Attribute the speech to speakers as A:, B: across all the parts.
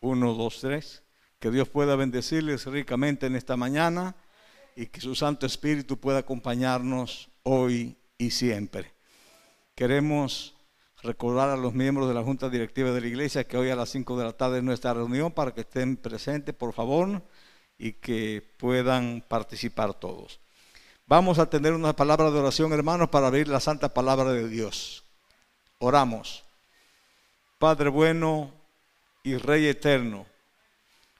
A: Uno, dos, tres. Que Dios pueda bendecirles ricamente en esta mañana y que su Santo Espíritu pueda acompañarnos hoy y siempre. Queremos recordar a los miembros de la Junta Directiva de la Iglesia que hoy a las 5 de la tarde es nuestra reunión para que estén presentes, por favor, y que puedan participar todos. Vamos a tener una palabra de oración, hermanos, para abrir la santa palabra de Dios. Oramos. Padre bueno y Rey eterno,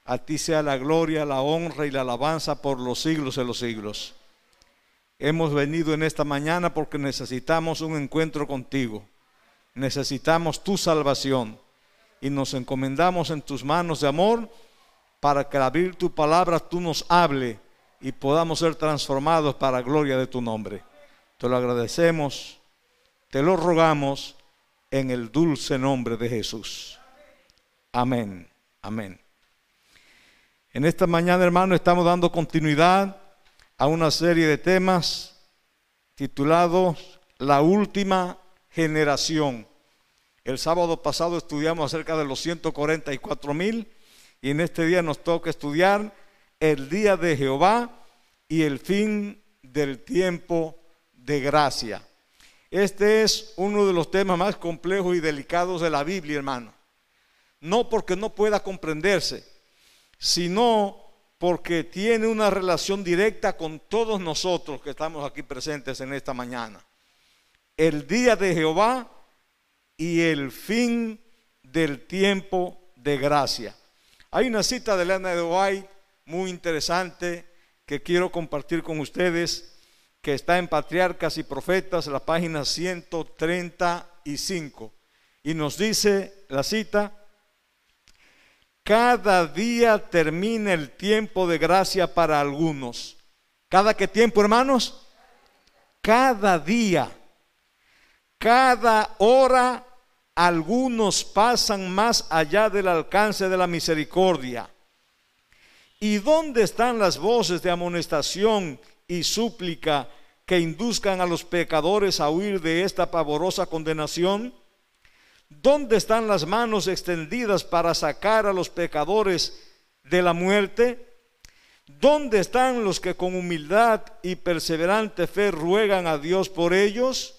A: a ti sea la gloria, la honra y la alabanza por los siglos de los siglos. Hemos venido en esta mañana porque necesitamos un encuentro contigo. Necesitamos tu salvación y nos encomendamos en tus manos de amor para que al abrir tu palabra tú nos hable y podamos ser transformados para la gloria de tu nombre. Te lo agradecemos, te lo rogamos en el dulce nombre de Jesús. Amén, amén. En esta mañana, hermano, estamos dando continuidad a una serie de temas titulados La última generación. El sábado pasado estudiamos acerca de los 144 mil y en este día nos toca estudiar el día de Jehová y el fin del tiempo de gracia. Este es uno de los temas más complejos y delicados de la Biblia, hermano. No porque no pueda comprenderse, sino porque tiene una relación directa con todos nosotros que estamos aquí presentes en esta mañana. El día de Jehová y el fin del tiempo de gracia. Hay una cita de Elena de White muy interesante que quiero compartir con ustedes, que está en Patriarcas y Profetas, la página 135. Y nos dice la cita, cada día termina el tiempo de gracia para algunos. ¿Cada qué tiempo, hermanos? Cada día, cada hora, algunos pasan más allá del alcance de la misericordia. ¿Y dónde están las voces de amonestación y súplica que induzcan a los pecadores a huir de esta pavorosa condenación? ¿Dónde están las manos extendidas para sacar a los pecadores de la muerte? ¿Dónde están los que con humildad y perseverante fe ruegan a Dios por ellos?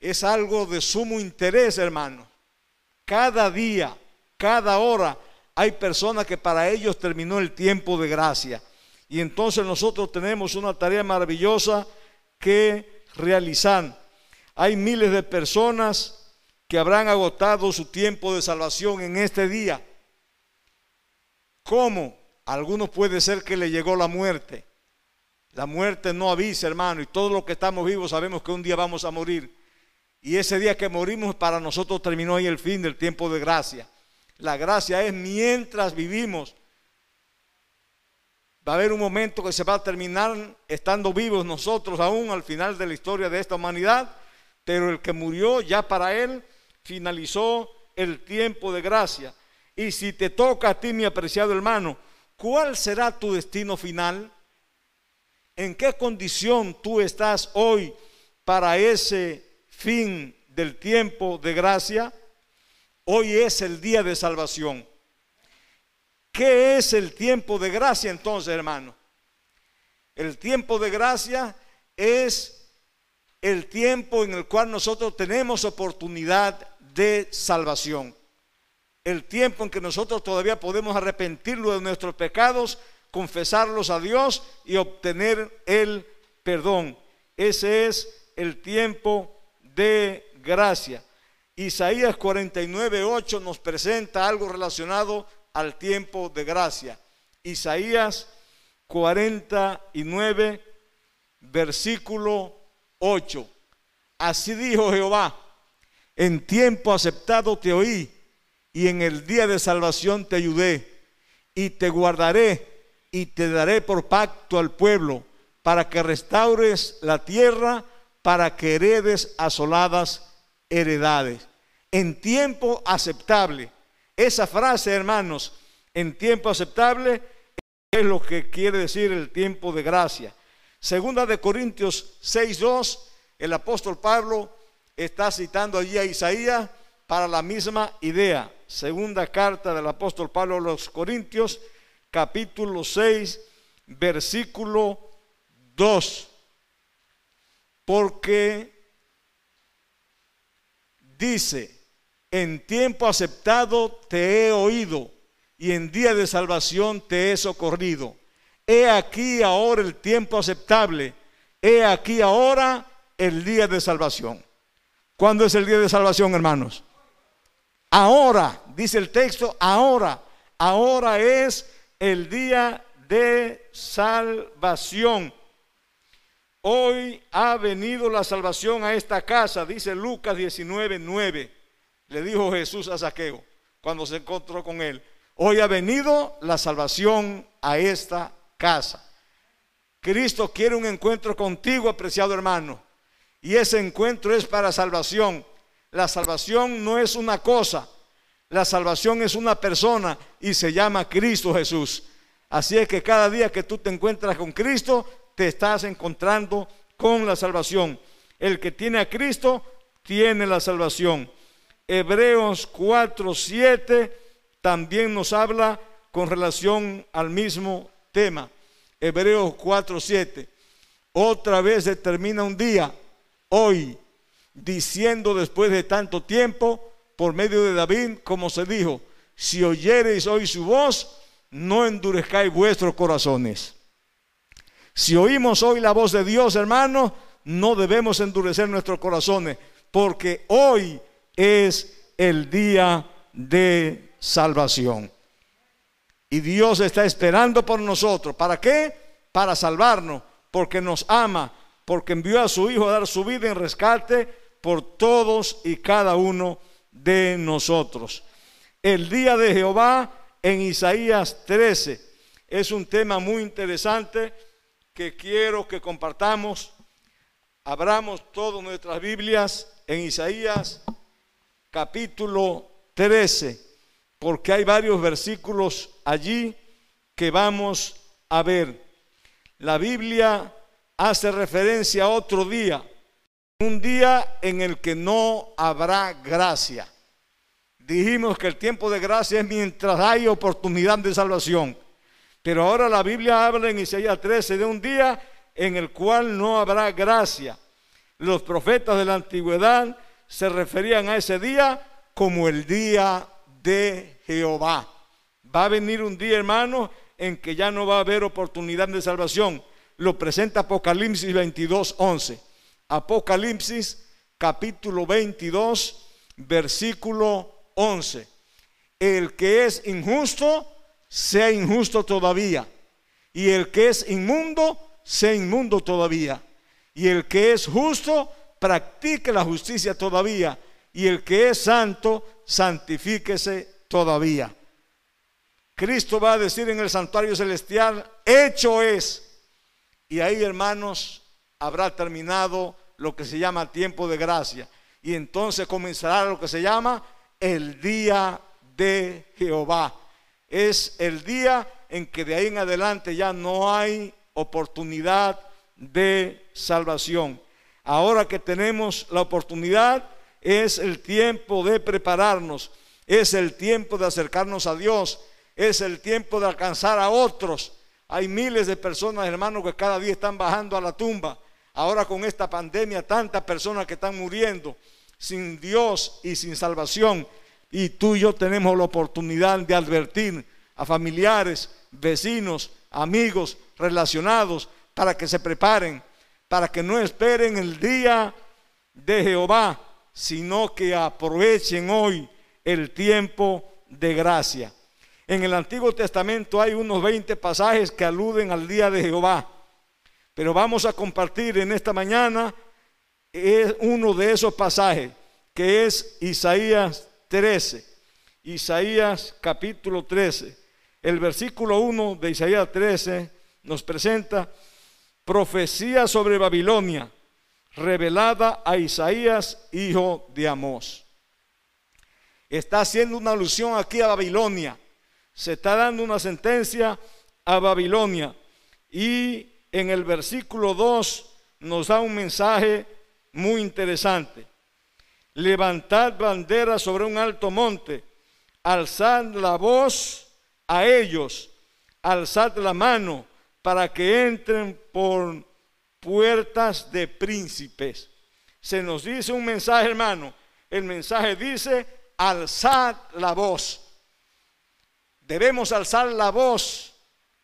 A: Es algo de sumo interés, hermano. Cada día, cada hora, hay personas que para ellos terminó el tiempo de gracia. Y entonces nosotros tenemos una tarea maravillosa que realizar. Hay miles de personas que habrán agotado su tiempo de salvación en este día. ¿Cómo? algunos puede ser que le llegó la muerte. La muerte no avisa, hermano, y todos los que estamos vivos sabemos que un día vamos a morir. Y ese día que morimos para nosotros terminó ahí el fin del tiempo de gracia. La gracia es mientras vivimos. Va a haber un momento que se va a terminar estando vivos nosotros aún al final de la historia de esta humanidad, pero el que murió ya para él finalizó el tiempo de gracia. Y si te toca a ti, mi apreciado hermano, ¿cuál será tu destino final? ¿En qué condición tú estás hoy para ese fin del tiempo de gracia? Hoy es el día de salvación. ¿Qué es el tiempo de gracia entonces, hermano? El tiempo de gracia es el tiempo en el cual nosotros tenemos oportunidad de salvación. El tiempo en que nosotros todavía podemos arrepentirlo de nuestros pecados, confesarlos a Dios y obtener el perdón. Ese es el tiempo de gracia. Isaías 49, 8 nos presenta algo relacionado al tiempo de gracia. Isaías 49, versículo 8. Así dijo Jehová, en tiempo aceptado te oí y en el día de salvación te ayudé y te guardaré y te daré por pacto al pueblo para que restaures la tierra, para que heredes asoladas heredades. En tiempo aceptable. Esa frase, hermanos, en tiempo aceptable es lo que quiere decir el tiempo de gracia. Segunda de Corintios 6.2, el apóstol Pablo está citando allí a Isaías para la misma idea. Segunda carta del apóstol Pablo a los Corintios, capítulo 6, versículo 2. Porque dice, en tiempo aceptado te he oído y en día de salvación te he socorrido. He aquí ahora el tiempo aceptable. He aquí ahora el día de salvación. ¿Cuándo es el día de salvación, hermanos? Ahora, dice el texto, ahora, ahora es el día de salvación. Hoy ha venido la salvación a esta casa, dice Lucas 19, 9. Le dijo Jesús a Saqueo cuando se encontró con él. Hoy ha venido la salvación a esta casa. Cristo quiere un encuentro contigo, apreciado hermano. Y ese encuentro es para salvación. La salvación no es una cosa, la salvación es una persona y se llama Cristo Jesús. Así es que cada día que tú te encuentras con Cristo, te estás encontrando con la salvación. El que tiene a Cristo, tiene la salvación. Hebreos 4, 7 también nos habla con relación al mismo tema. Hebreos 4, 7. Otra vez determina un día hoy, diciendo después de tanto tiempo, por medio de David, como se dijo, si oyereis hoy su voz, no endurezcáis vuestros corazones. Si oímos hoy la voz de Dios, hermano, no debemos endurecer nuestros corazones, porque hoy es el día de salvación. Y Dios está esperando por nosotros. ¿Para qué? Para salvarnos, porque nos ama, porque envió a su Hijo a dar su vida en rescate por todos y cada uno de nosotros. El día de Jehová en Isaías 13 es un tema muy interesante que quiero que compartamos. Abramos todas nuestras Biblias en Isaías capítulo 13, porque hay varios versículos allí que vamos a ver. La Biblia hace referencia a otro día, un día en el que no habrá gracia. Dijimos que el tiempo de gracia es mientras hay oportunidad de salvación. Pero ahora la Biblia habla en Isaías 13 de un día en el cual no habrá gracia. Los profetas de la antigüedad se referían a ese día como el día de Jehová. Va a venir un día, hermano, en que ya no va a haber oportunidad de salvación lo presenta Apocalipsis 22, 11. Apocalipsis capítulo 22, versículo 11. El que es injusto, sea injusto todavía. Y el que es inmundo, sea inmundo todavía. Y el que es justo, practique la justicia todavía. Y el que es santo, santifíquese todavía. Cristo va a decir en el santuario celestial, hecho es y ahí, hermanos, habrá terminado lo que se llama tiempo de gracia. Y entonces comenzará lo que se llama el día de Jehová. Es el día en que de ahí en adelante ya no hay oportunidad de salvación. Ahora que tenemos la oportunidad, es el tiempo de prepararnos, es el tiempo de acercarnos a Dios, es el tiempo de alcanzar a otros hay miles de personas, hermanos, que cada día están bajando a la tumba. Ahora con esta pandemia, tantas personas que están muriendo sin Dios y sin salvación. Y tú y yo tenemos la oportunidad de advertir a familiares, vecinos, amigos, relacionados, para que se preparen, para que no esperen el día de Jehová, sino que aprovechen hoy el tiempo de gracia. En el Antiguo Testamento hay unos 20 pasajes que aluden al día de Jehová. Pero vamos a compartir en esta mañana uno de esos pasajes, que es Isaías 13. Isaías capítulo 13. El versículo 1 de Isaías 13 nos presenta profecía sobre Babilonia, revelada a Isaías, hijo de Amós. Está haciendo una alusión aquí a Babilonia se está dando una sentencia a Babilonia. Y en el versículo 2 nos da un mensaje muy interesante. levantad bandera sobre un alto monte, alzad la voz a ellos, alzad la mano para que entren por puertas de príncipes. Se nos dice un mensaje, hermano. El mensaje dice, alzad la voz. Debemos alzar la voz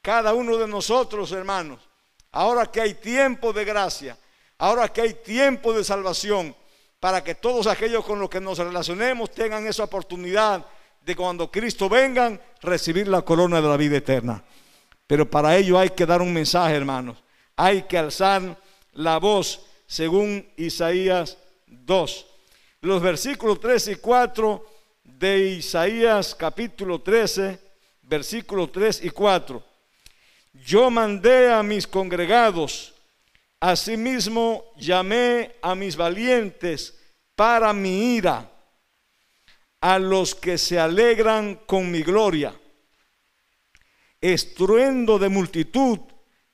A: cada uno de nosotros, hermanos. Ahora que hay tiempo de gracia, ahora que hay tiempo de salvación, para que todos aquellos con los que nos relacionemos tengan esa oportunidad de cuando Cristo vengan, recibir la corona de la vida eterna. Pero para ello hay que dar un mensaje, hermanos. Hay que alzar la voz según Isaías 2. Los versículos 3 y 4 de Isaías capítulo 13, versículos 3 y 4. Yo mandé a mis congregados, asimismo llamé a mis valientes para mi ira, a los que se alegran con mi gloria. Estruendo de multitud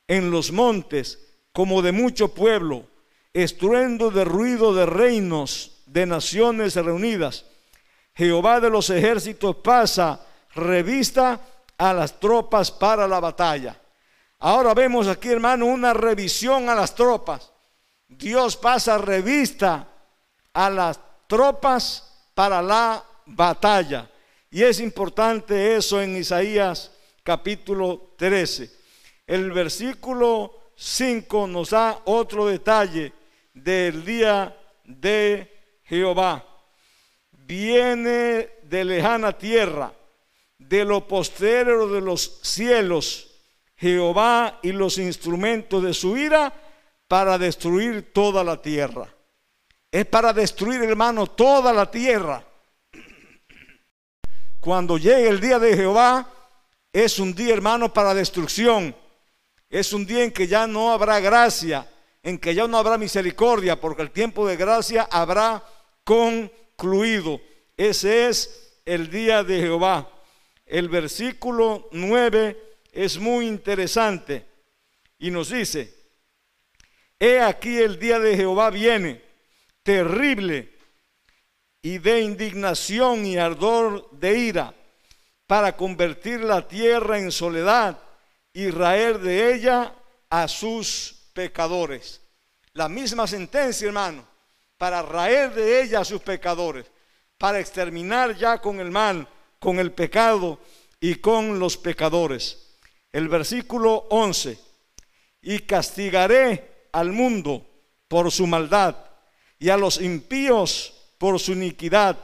A: en los montes, como de mucho pueblo, estruendo de ruido de reinos, de naciones reunidas. Jehová de los ejércitos pasa revista a las tropas para la batalla. Ahora vemos aquí, hermano, una revisión a las tropas. Dios pasa revista a las tropas para la batalla. Y es importante eso en Isaías capítulo 13. El versículo 5 nos da otro detalle del día de Jehová. Viene de lejana tierra, de lo postrero de los cielos Jehová y los instrumentos de su ira para destruir toda la tierra. Es para destruir, hermano, toda la tierra. Cuando llegue el día de Jehová, es un día, hermano, para destrucción. Es un día en que ya no habrá gracia, en que ya no habrá misericordia, porque el tiempo de gracia habrá concluido. Ese es el día de Jehová. El versículo 9 es muy interesante y nos dice, he aquí el día de Jehová viene, terrible y de indignación y ardor de ira, para convertir la tierra en soledad y raer de ella a sus pecadores. La misma sentencia, hermano, para raer de ella a sus pecadores, para exterminar ya con el mal, con el pecado y con los pecadores el versículo 11, y castigaré al mundo por su maldad y a los impíos por su iniquidad,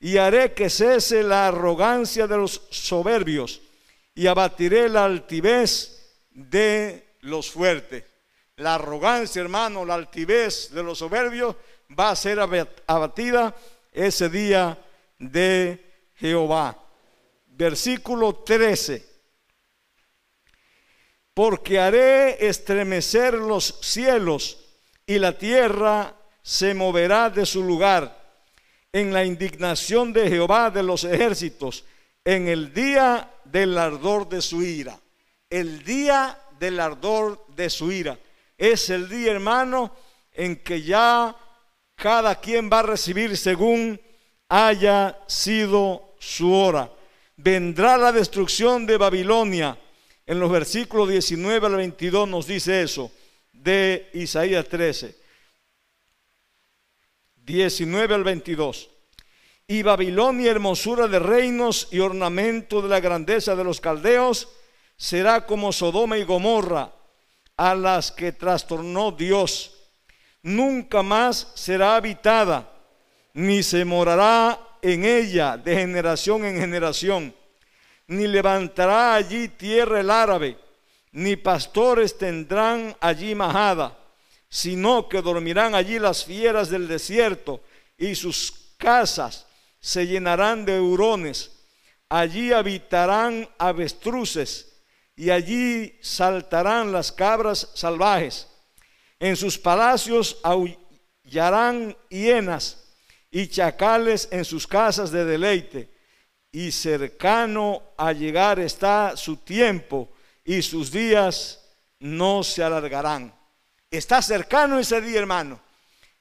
A: y haré que cese la arrogancia de los soberbios, y abatiré la altivez de los fuertes. La arrogancia, hermano, la altivez de los soberbios va a ser abatida ese día de Jehová. Versículo 13 porque haré estremecer los cielos y la tierra se moverá de su lugar en la indignación de Jehová de los ejércitos, en el día del ardor de su ira. El día del ardor de su ira. Es el día, hermano, en que ya cada quien va a recibir según haya sido su hora. Vendrá la destrucción de Babilonia en los versículos 19 al 22 nos dice eso de Isaías 13. 19 al 22. Y Babilonia, hermosura de reinos y ornamento de la grandeza de los caldeos, será como Sodoma y Gomorra, a las que trastornó Dios. Nunca más será habitada, ni se morará en ella de generación en generación ni levantará allí tierra el árabe, ni pastores tendrán allí majada, sino que dormirán allí las fieras del desierto, y sus casas se llenarán de hurones. Allí habitarán avestruces, y allí saltarán las cabras salvajes. En sus palacios aullarán hienas y chacales en sus casas de deleite y cercano a llegar está su tiempo y sus días no se alargarán. Está cercano ese día, hermano,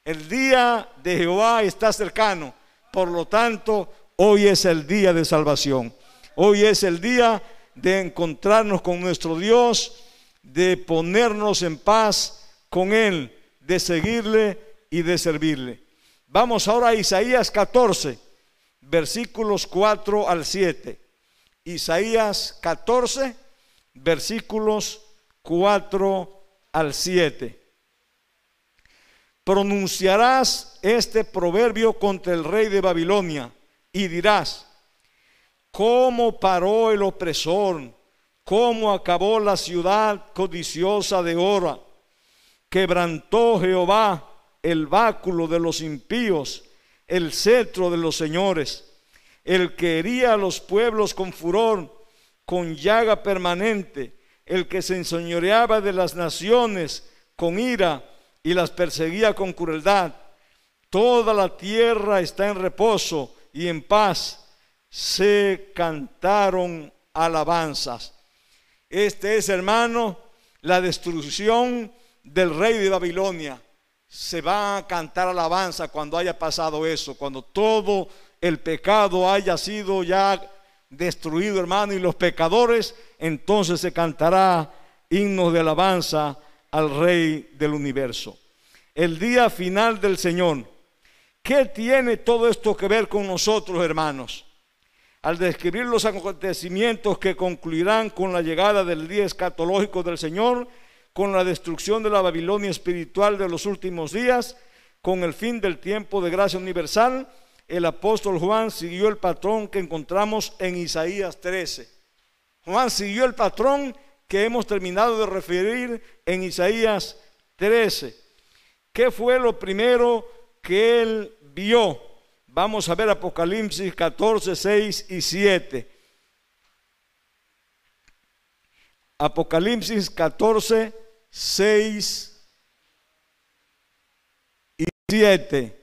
A: El día de Jehová está cercano. Por lo tanto, hoy es el día de salvación. Hoy es el día de encontrarnos con nuestro Dios, de ponernos en paz con Él, de seguirle y de servirle. Vamos ahora a Isaías 14, versículos 4 al 7. Isaías 14, versículos 4 al 7 pronunciarás este proverbio contra el rey de Babilonia y dirás, ¿cómo paró el opresor? ¿Cómo acabó la ciudad codiciosa de oro? Quebrantó Jehová el báculo de los impíos, el cetro de los señores, el que hería a los pueblos con furor, con llaga permanente, el que se enseñoreaba de las naciones con ira, y las perseguía con crueldad. Toda la tierra está en reposo y en paz. Se cantaron alabanzas. Este es, hermano, la destrucción del rey de Babilonia. Se va a cantar alabanza cuando haya pasado eso, cuando todo el pecado haya sido ya destruido, hermano, y los pecadores, entonces se cantará himnos de alabanza al Rey del universo. El día final del Señor. ¿Qué tiene todo esto que ver con nosotros, hermanos? Al describir los acontecimientos que concluirán con la llegada del día escatológico del Señor, con la destrucción de la Babilonia espiritual de los últimos días, con el fin del tiempo de gracia universal, el apóstol Juan siguió el patrón que encontramos en Isaías 13. Juan siguió el patrón que hemos terminado de referir en Isaías 13. ¿Qué fue lo primero que él vio? Vamos a ver Apocalipsis 14, 6 y 7. Apocalipsis 14, 6 y 7.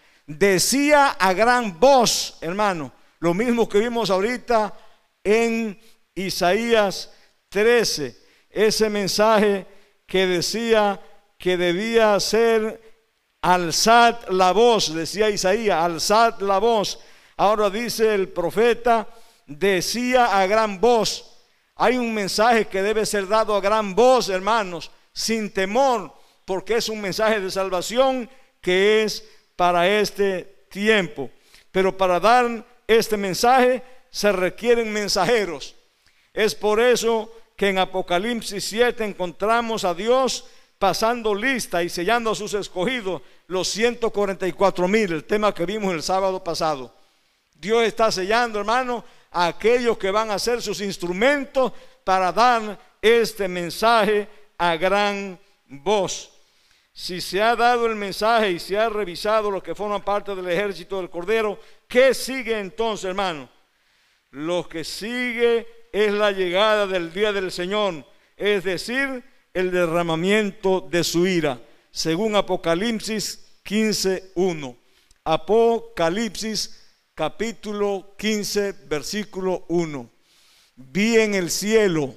A: decía a gran voz, hermano, lo mismo que vimos ahorita en Isaías 13, ese mensaje que decía que debía ser alzad la voz, decía Isaías, alzad la voz. Ahora dice el profeta, decía a gran voz. Hay un mensaje que debe ser dado a gran voz, hermanos, sin temor, porque es un mensaje de salvación que es para este tiempo. Pero para dar este mensaje se requieren mensajeros. Es por eso que en Apocalipsis 7 encontramos a Dios pasando lista y sellando a sus escogidos, los 144 mil, el tema que vimos el sábado pasado. Dios está sellando, hermano, a aquellos que van a ser sus instrumentos para dar este mensaje a gran voz. Si se ha dado el mensaje y se ha revisado los que forman parte del ejército del Cordero, ¿qué sigue entonces, hermano? Lo que sigue es la llegada del día del Señor, es decir, el derramamiento de su ira, según Apocalipsis 15.1. Apocalipsis capítulo 15, versículo 1. Vi en el cielo,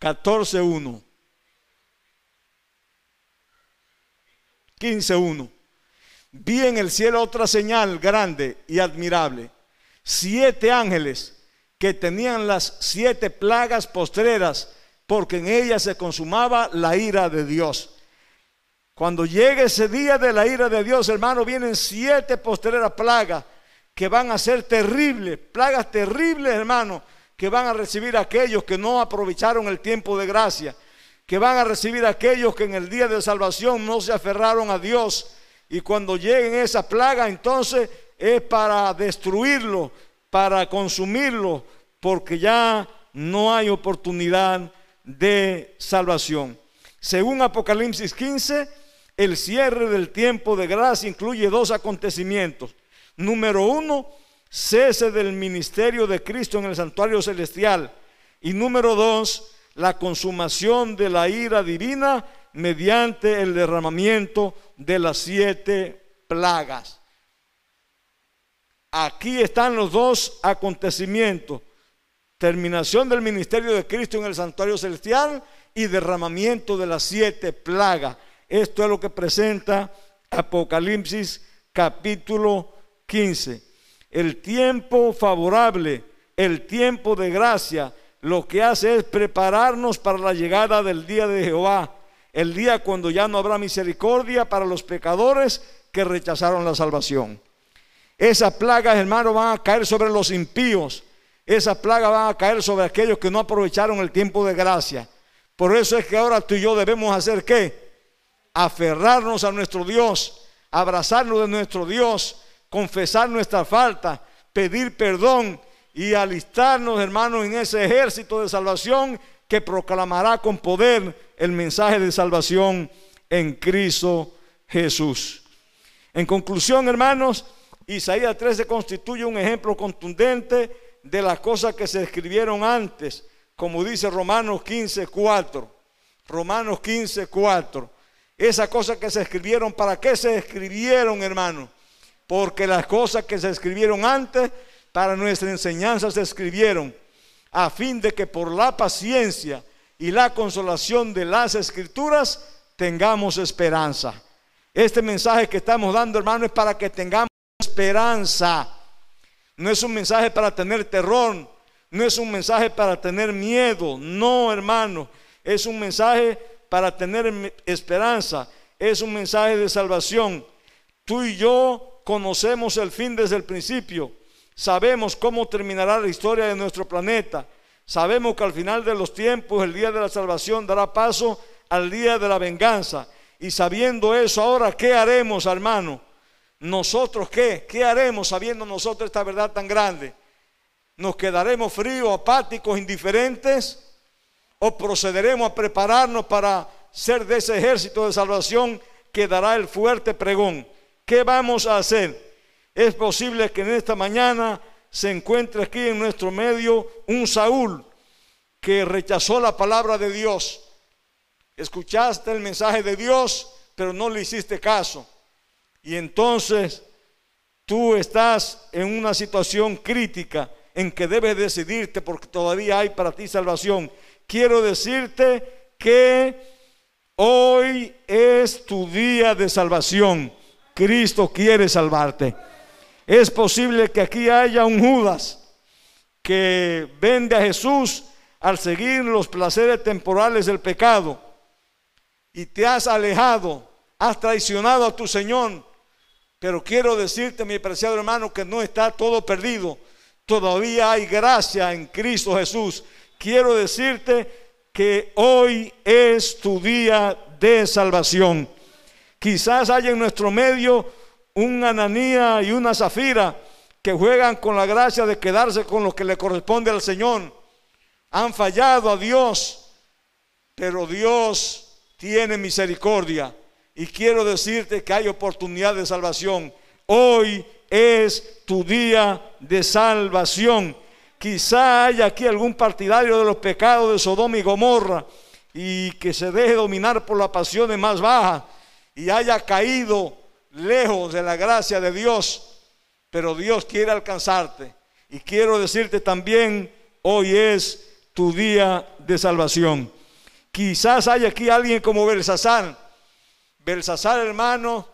A: 14.1 15.1. Vi en el cielo otra señal grande y admirable. Siete ángeles que tenían las siete plagas postreras, porque en ellas se consumaba la ira de Dios. Cuando llegue ese día de la ira de Dios, hermano, vienen siete postreras plagas que van a ser terribles, plagas terribles, hermano, que van a recibir aquellos que no aprovecharon el tiempo de gracia que van a recibir aquellos que en el día de salvación no se aferraron a Dios. Y cuando lleguen esa plaga, entonces es para destruirlo, para consumirlo, porque ya no hay oportunidad
B: de salvación. Según Apocalipsis 15, el cierre del tiempo de gracia incluye dos acontecimientos. Número uno, cese del ministerio de Cristo en el santuario celestial. Y número dos, la consumación de la ira divina mediante el derramamiento de las siete plagas. Aquí están los dos acontecimientos. Terminación del ministerio de Cristo en el santuario celestial y derramamiento de las siete plagas. Esto es lo que presenta Apocalipsis capítulo 15. El tiempo favorable, el tiempo de gracia, lo que hace es prepararnos para la llegada del día de Jehová, el día cuando ya no habrá misericordia para los pecadores que rechazaron la salvación. Esas plagas, hermano, van a caer sobre los impíos. Esas plagas van a caer sobre aquellos que no aprovecharon el tiempo de gracia. Por eso es que ahora tú y yo debemos hacer qué? Aferrarnos a nuestro Dios, abrazarnos de nuestro Dios, confesar nuestra falta, pedir perdón y alistarnos, hermanos, en ese ejército de salvación que proclamará con poder el mensaje de salvación en Cristo Jesús. En conclusión, hermanos, Isaías 13 constituye un ejemplo contundente de las cosas que se escribieron antes, como dice Romanos 15, 4. Romanos 15, 4. Esas cosas que se escribieron, ¿para qué se escribieron, hermanos? Porque las cosas que se escribieron antes, para nuestra enseñanza se escribieron, a fin de que por la paciencia y la consolación de las escrituras tengamos esperanza. Este mensaje que estamos dando, hermano, es para que tengamos esperanza. No es un mensaje para tener terror, no es un mensaje para tener miedo, no, hermano, es un mensaje para tener esperanza, es un mensaje de salvación. Tú y yo conocemos el fin desde el principio, sabemos cómo terminará la historia de nuestro planeta, sabemos que al final de los tiempos el día de la salvación dará paso al día de la venganza. Y sabiendo eso, ahora, ¿qué haremos, hermano? ¿Nosotros qué? ¿Qué haremos sabiendo nosotros esta verdad tan grande? ¿Nos quedaremos fríos, apáticos, indiferentes? ¿O procederemos a prepararnos para ser de ese ejército de salvación que dará el fuerte pregón? ¿Qué vamos a hacer? Es posible que en esta mañana se encuentre aquí en nuestro medio un Saúl que rechazó la palabra de Dios. Escuchaste el mensaje de Dios, pero no le hiciste caso. Y entonces tú estás en una situación crítica en que debes decidirte porque todavía hay para ti salvación. Quiero decirte que hoy es tu día de salvación. Cristo quiere salvarte. Es posible que aquí haya un Judas que vende a Jesús al seguir los placeres temporales del pecado y te has alejado, has traicionado a tu Señor pero quiero decirte, mi preciado hermano, que no está todo perdido. Todavía hay gracia en Cristo Jesús. Quiero decirte que hoy es tu día de salvación. Quizás haya en nuestro medio un Ananía y una Zafira que juegan con la gracia de quedarse con lo que le corresponde al Señor. Han fallado a Dios, pero Dios tiene misericordia y quiero decirte que hay oportunidad de salvación. Hoy es tu día de salvación. Quizá haya aquí algún partidario de los pecados de Sodoma y Gomorra y que se deje dominar por las pasiones más bajas y haya caído lejos de la gracia de Dios. Pero Dios quiere alcanzarte. Y quiero decirte también, hoy es tu día de salvación. Quizás haya aquí alguien como Belsasar Belsasar, hermano,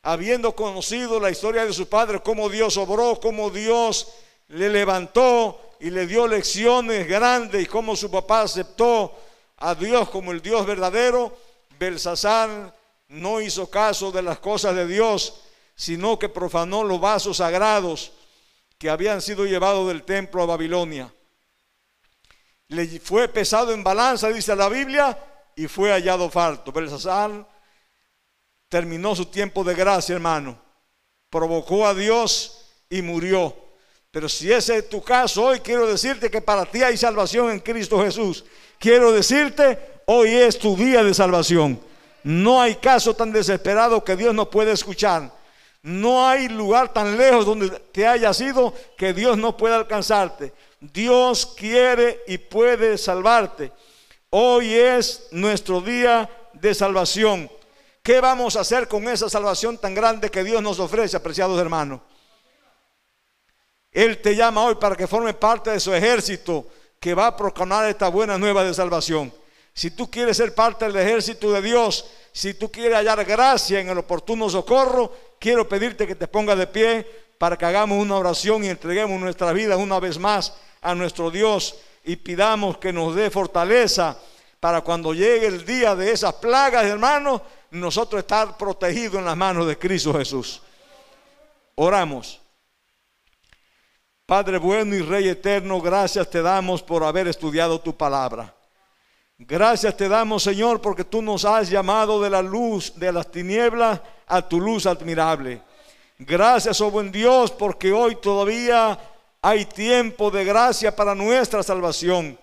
B: habiendo conocido la historia de su padre, cómo Dios obró, cómo Dios le levantó y le dio lecciones grandes y cómo su papá aceptó a Dios como el Dios verdadero, Belsasar no hizo caso de las cosas de Dios, sino que profanó los vasos sagrados que habían sido llevados del templo a Babilonia. Le fue pesado en balanza, dice la Biblia, y fue hallado falto. Belsasar terminó su tiempo de gracia, hermano. Provocó a Dios y murió. Pero si ese es tu caso, hoy quiero decirte que para ti hay salvación en Cristo Jesús. Quiero decirte, hoy es tu día de salvación. No hay caso tan desesperado que Dios no puede escuchar. No hay lugar tan lejos donde te hayas ido que Dios no pueda alcanzarte. Dios quiere y puede salvarte. Hoy es nuestro día de salvación. ¿Qué vamos a hacer con esa salvación tan grande que Dios nos ofrece, apreciados hermanos? Él te llama hoy para que forme parte de su ejército que va a proclamar esta buena nueva de salvación. Si tú quieres ser parte del ejército de Dios, si tú quieres hallar gracia en el oportuno socorro, quiero pedirte que te pongas de pie para que hagamos una oración y entreguemos nuestra vida una vez más a nuestro Dios y pidamos que nos dé fortaleza para cuando llegue el día de esas plagas, hermanos, nosotros estar protegidos en las manos de Cristo Jesús. Oramos. Padre bueno y Rey eterno, gracias te damos por haber estudiado tu palabra. Gracias te damos, Señor, porque tú nos has llamado de la luz, de las tinieblas, a tu luz admirable. Gracias, oh buen Dios, porque hoy todavía hay tiempo de gracia para nuestra salvación.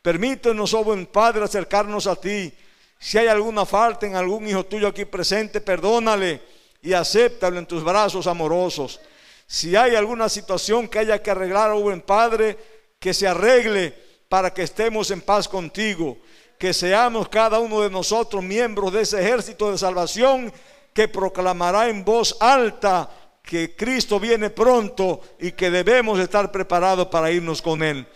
B: Permítenos, oh buen Padre, acercarnos a ti. Si hay alguna falta en algún hijo tuyo aquí presente, perdónale y acéptalo en tus brazos amorosos. Si hay alguna situación que haya que arreglar, oh buen Padre, que se arregle para que estemos en paz contigo que seamos cada uno de nosotros miembros de ese ejército de salvación que proclamará en voz alta que Cristo viene pronto y que debemos estar preparados para irnos con Él.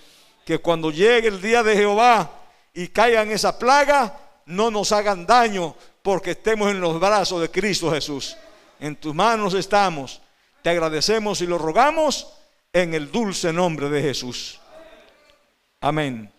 B: Que cuando llegue el día de Jehová y caigan esa plaga, no nos hagan daño porque estemos en los brazos de Cristo Jesús. En tus manos estamos. Te agradecemos y lo rogamos en el dulce nombre de Jesús. Amén.